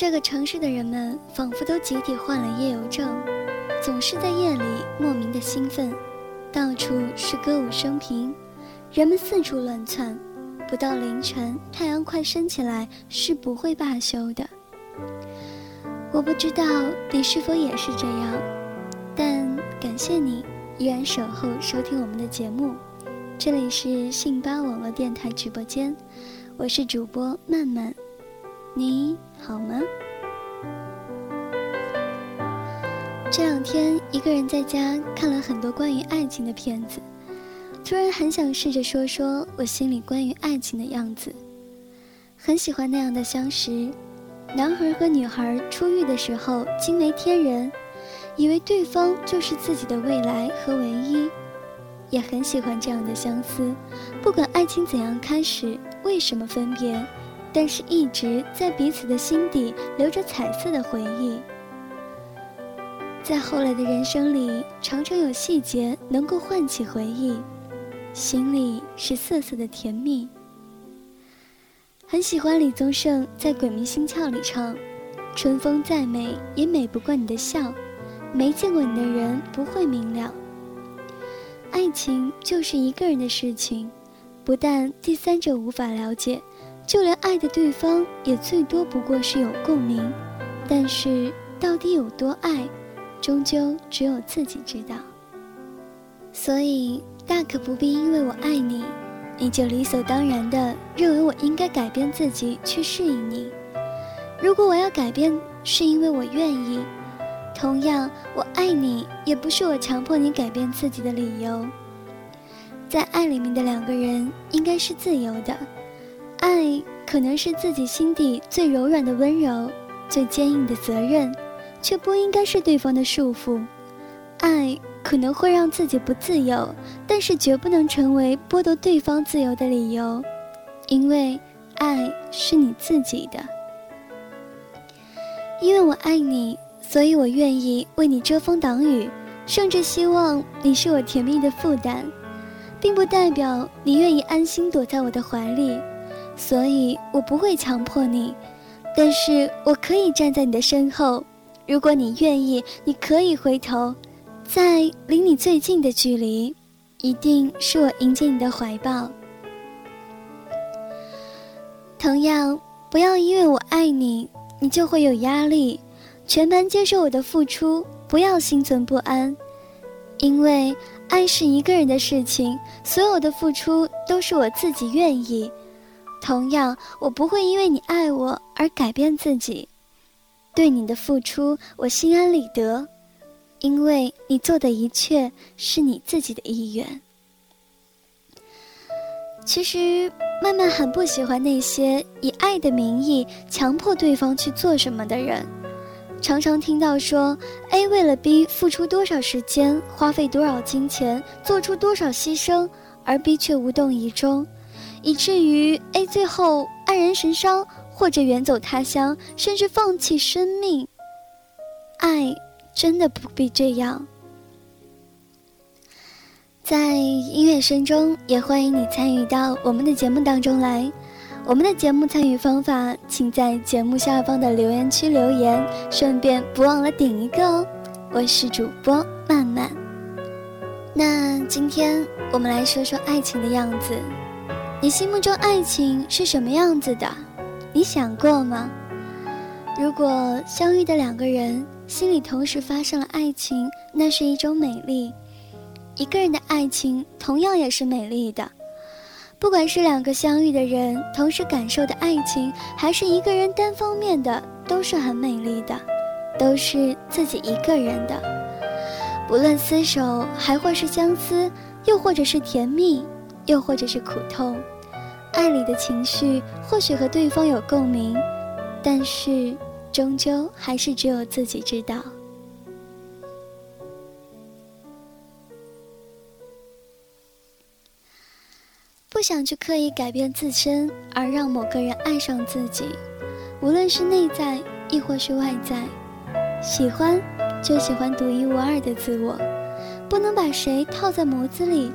这个城市的人们仿佛都集体患了夜游症，总是在夜里莫名的兴奋，到处是歌舞升平，人们四处乱窜，不到凌晨，太阳快升起来是不会罢休的。我不知道你是否也是这样，但感谢你依然守候收听我们的节目。这里是信巴网络电台直播间，我是主播曼曼，你好吗？这两天一个人在家看了很多关于爱情的片子，突然很想试着说说我心里关于爱情的样子。很喜欢那样的相识，男孩和女孩初遇的时候惊为天人，以为对方就是自己的未来和唯一。也很喜欢这样的相思，不管爱情怎样开始，为什么分别，但是一直在彼此的心底留着彩色的回忆。在后来的人生里，常常有细节能够唤起回忆，心里是涩涩的甜蜜。很喜欢李宗盛在《鬼迷心窍》里唱：“春风再美，也美不过你的笑，没见过你的人不会明了。”爱情就是一个人的事情，不但第三者无法了解，就连爱的对方也最多不过是有共鸣。但是到底有多爱，终究只有自己知道。所以大可不必因为我爱你，你就理所当然的认为我应该改变自己去适应你。如果我要改变，是因为我愿意。同样，我爱你也不是我强迫你改变自己的理由。在爱里面的两个人应该是自由的，爱可能是自己心底最柔软的温柔，最坚硬的责任，却不应该是对方的束缚。爱可能会让自己不自由，但是绝不能成为剥夺对方自由的理由，因为爱是你自己的。因为我爱你。所以我愿意为你遮风挡雨，甚至希望你是我甜蜜的负担，并不代表你愿意安心躲在我的怀里。所以我不会强迫你，但是我可以站在你的身后。如果你愿意，你可以回头，在离你最近的距离，一定是我迎接你的怀抱。同样，不要因为我爱你，你就会有压力。全盘接受我的付出，不要心存不安，因为爱是一个人的事情，所有的付出都是我自己愿意。同样，我不会因为你爱我而改变自己，对你的付出我心安理得，因为你做的一切是你自己的意愿。其实，曼曼很不喜欢那些以爱的名义强迫对方去做什么的人。常常听到说，A 为了 B 付出多少时间，花费多少金钱，做出多少牺牲，而 B 却无动于衷，以至于 A 最后黯然神伤，或者远走他乡，甚至放弃生命。爱真的不必这样。在音乐声中，也欢迎你参与到我们的节目当中来。我们的节目参与方法，请在节目下方的留言区留言，顺便不忘了顶一个哦。我是主播曼曼。那今天我们来说说爱情的样子。你心目中爱情是什么样子的？你想过吗？如果相遇的两个人心里同时发生了爱情，那是一种美丽。一个人的爱情同样也是美丽的。不管是两个相遇的人同时感受的爱情，还是一个人单方面的，都是很美丽的，都是自己一个人的。不论厮守，还或是相思，又或者是甜蜜，又或者是苦痛，爱里的情绪或许和对方有共鸣，但是终究还是只有自己知道。不想去刻意改变自身，而让某个人爱上自己，无论是内在亦或是外在，喜欢就喜欢独一无二的自我，不能把谁套在模子里。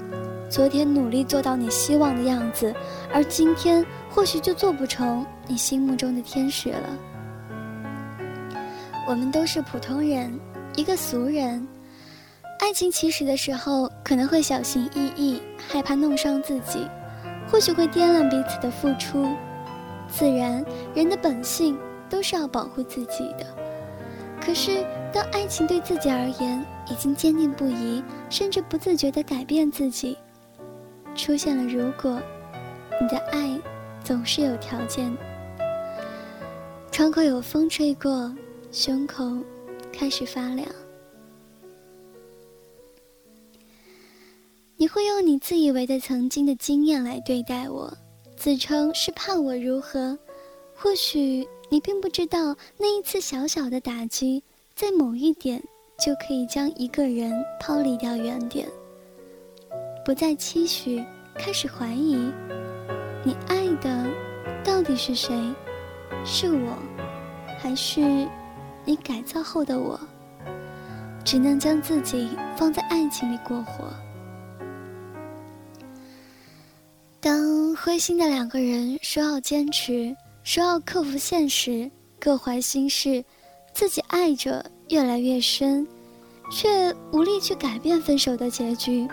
昨天努力做到你希望的样子，而今天或许就做不成你心目中的天使了。我们都是普通人，一个俗人。爱情起始的时候，可能会小心翼翼，害怕弄伤自己，或许会掂量彼此的付出。自然，人的本性都是要保护自己的。可是，当爱情对自己而言已经坚定不移，甚至不自觉地改变自己，出现了如果，你的爱总是有条件。窗口有风吹过，胸口开始发凉。你会用你自以为的曾经的经验来对待我，自称是怕我如何？或许你并不知道，那一次小小的打击，在某一点就可以将一个人抛离掉原点。不再期许，开始怀疑，你爱的到底是谁？是我，还是你改造后的我？只能将自己放在爱情里过活。当灰心的两个人说要坚持，说要克服现实，各怀心事，自己爱着越来越深，却无力去改变分手的结局。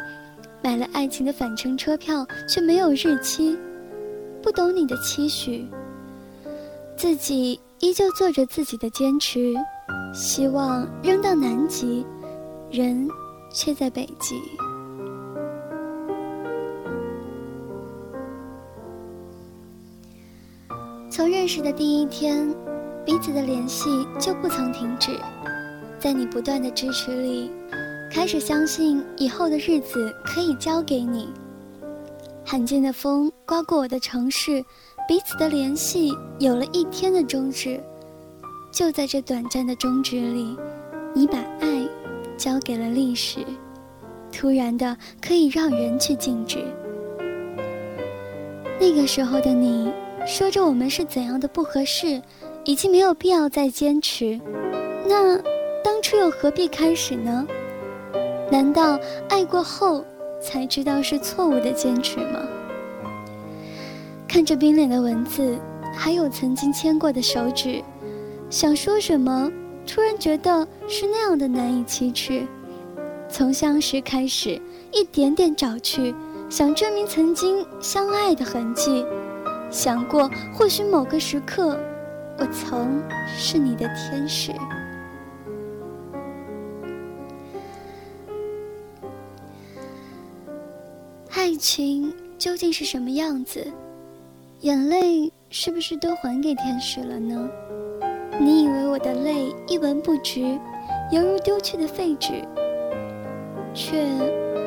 买了爱情的返程车票，却没有日期。不懂你的期许，自己依旧做着自己的坚持，希望扔到南极，人却在北极。从认识的第一天，彼此的联系就不曾停止。在你不断的支持里，开始相信以后的日子可以交给你。罕见的风刮过我的城市，彼此的联系有了一天的终止。就在这短暂的终止里，你把爱交给了历史，突然的可以让人去静止。那个时候的你。说着我们是怎样的不合适，已经没有必要再坚持。那当初又何必开始呢？难道爱过后才知道是错误的坚持吗？看着冰冷的文字，还有曾经牵过的手指，想说什么，突然觉得是那样的难以启齿。从相识开始，一点点找去，想证明曾经相爱的痕迹。想过，或许某个时刻，我曾是你的天使。情究竟是什么样子？眼泪是不是都还给天使了呢？你以为我的泪一文不值，犹如丢去的废纸，却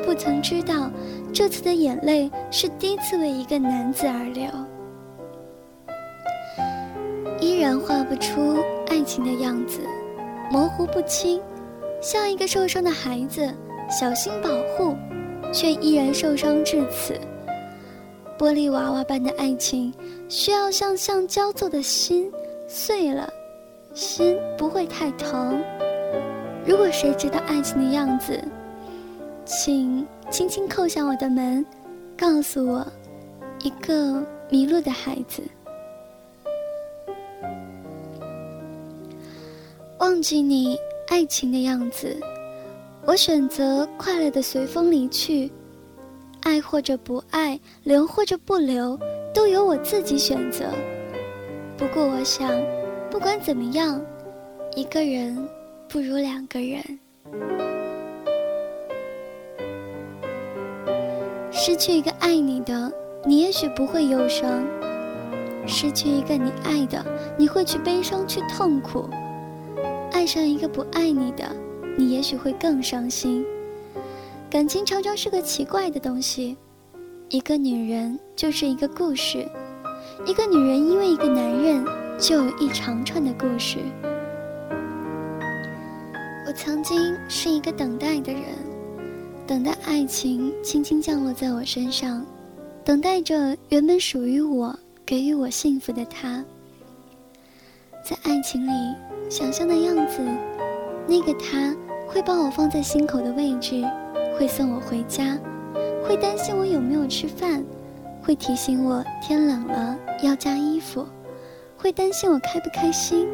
不曾知道，这次的眼泪是第一次为一个男子而流。依然画不出爱情的样子，模糊不清，像一个受伤的孩子，小心保护，却依然受伤至此。玻璃娃娃般的爱情，需要像橡胶做的心碎了，心不会太疼。如果谁知道爱情的样子，请轻轻叩响我的门，告诉我，一个迷路的孩子。忘记你爱情的样子，我选择快乐的随风离去，爱或者不爱，留或者不留，都由我自己选择。不过我想，不管怎么样，一个人不如两个人。失去一个爱你的，你也许不会忧伤；失去一个你爱的，你会去悲伤，去痛苦。爱上一个不爱你的，你也许会更伤心。感情常常是个奇怪的东西，一个女人就是一个故事，一个女人因为一个男人就有一长串的故事。我曾经是一个等待的人，等待爱情轻轻降落在我身上，等待着原本属于我、给予我幸福的他。在爱情里。想象的样子，那个他会把我放在心口的位置，会送我回家，会担心我有没有吃饭，会提醒我天冷了要加衣服，会担心我开不开心，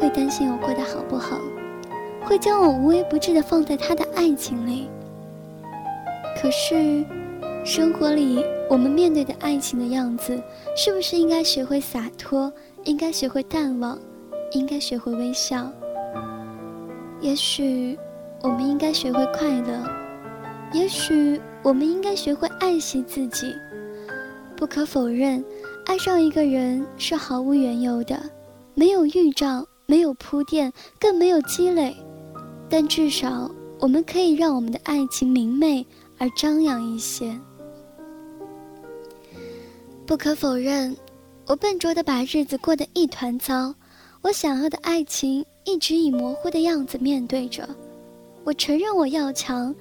会担心我过得好不好，会将我无微不至的放在他的爱情里。可是，生活里我们面对的爱情的样子，是不是应该学会洒脱，应该学会淡忘，应该学会微笑？也许，我们应该学会快乐；也许，我们应该学会爱惜自己。不可否认，爱上一个人是毫无缘由的，没有预兆，没有铺垫，更没有积累。但至少，我们可以让我们的爱情明媚。而张扬一些。不可否认，我笨拙的把日子过得一团糟。我想要的爱情一直以模糊的样子面对着。我承认我要强，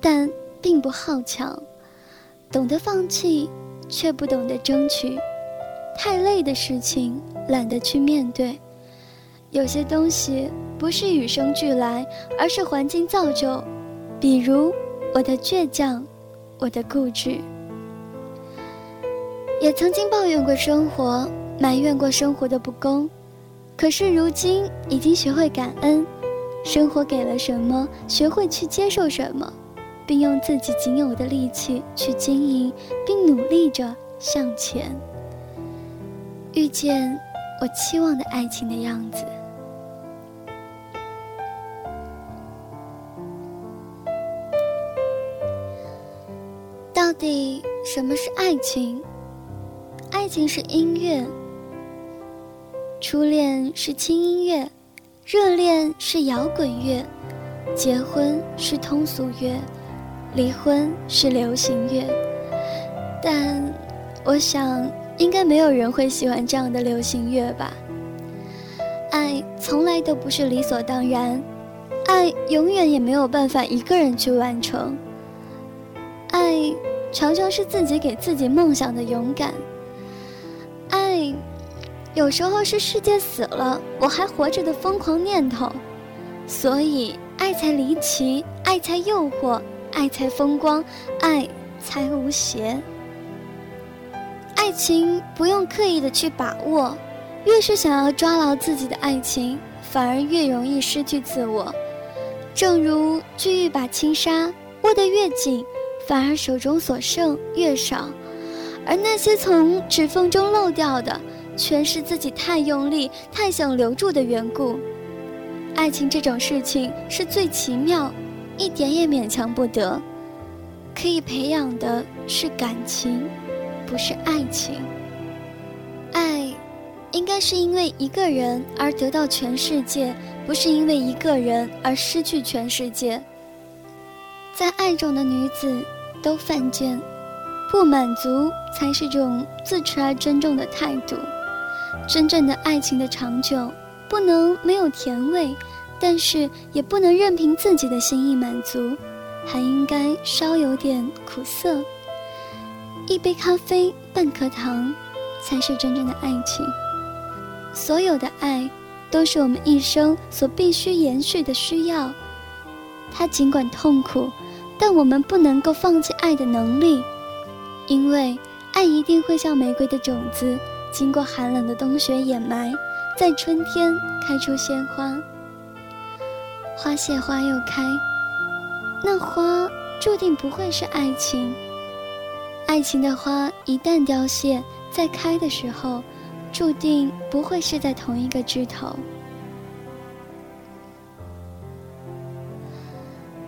但并不好强。懂得放弃，却不懂得争取。太累的事情，懒得去面对。有些东西不是与生俱来，而是环境造就。比如。我的倔强，我的固执，也曾经抱怨过生活，埋怨过生活的不公，可是如今已经学会感恩，生活给了什么，学会去接受什么，并用自己仅有的力气去经营，并努力着向前，遇见我期望的爱情的样子。到底什么是爱情？爱情是音乐，初恋是轻音乐，热恋是摇滚乐，结婚是通俗乐，离婚是流行乐。但我想，应该没有人会喜欢这样的流行乐吧？爱从来都不是理所当然，爱永远也没有办法一个人去完成，爱。常常是自己给自己梦想的勇敢。爱，有时候是世界死了我还活着的疯狂念头，所以爱才离奇，爱才诱惑，爱才风光，爱才无邪。爱情不用刻意的去把握，越是想要抓牢自己的爱情，反而越容易失去自我。正如锯一把轻纱，握得越紧。反而手中所剩越少，而那些从指缝中漏掉的，全是自己太用力、太想留住的缘故。爱情这种事情是最奇妙，一点也勉强不得。可以培养的是感情，不是爱情。爱，应该是因为一个人而得到全世界，不是因为一个人而失去全世界。在爱中的女子。都犯贱，不满足才是种自持而珍重的态度。真正的爱情的长久，不能没有甜味，但是也不能任凭自己的心意满足，还应该稍有点苦涩。一杯咖啡，半颗糖，才是真正的爱情。所有的爱，都是我们一生所必须延续的需要。它尽管痛苦。但我们不能够放弃爱的能力，因为爱一定会像玫瑰的种子，经过寒冷的冬雪掩埋，在春天开出鲜花。花谢花又开，那花注定不会是爱情。爱情的花一旦凋谢，在开的时候，注定不会是在同一个枝头。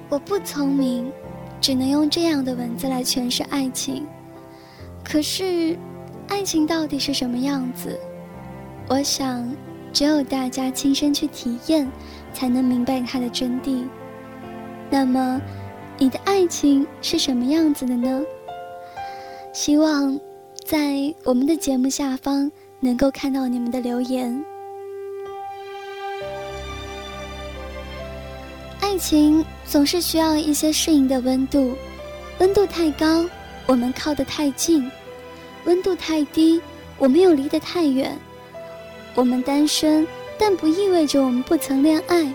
我不聪明，只能用这样的文字来诠释爱情。可是，爱情到底是什么样子？我想，只有大家亲身去体验，才能明白它的真谛。那么，你的爱情是什么样子的呢？希望在我们的节目下方能够看到你们的留言。爱情总是需要一些适应的温度，温度太高，我们靠得太近；温度太低，我们又离得太远。我们单身，但不意味着我们不曾恋爱。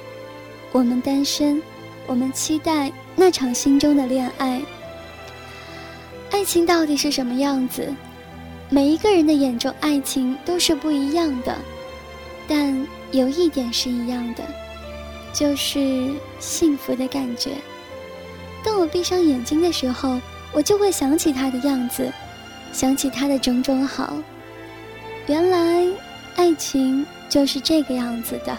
我们单身，我们期待那场心中的恋爱。爱情到底是什么样子？每一个人的眼中，爱情都是不一样的。但有一点是一样的，就是幸福的感觉。当我闭上眼睛的时候，我就会想起他的样子，想起他的种种好。原来，爱情就是这个样子的。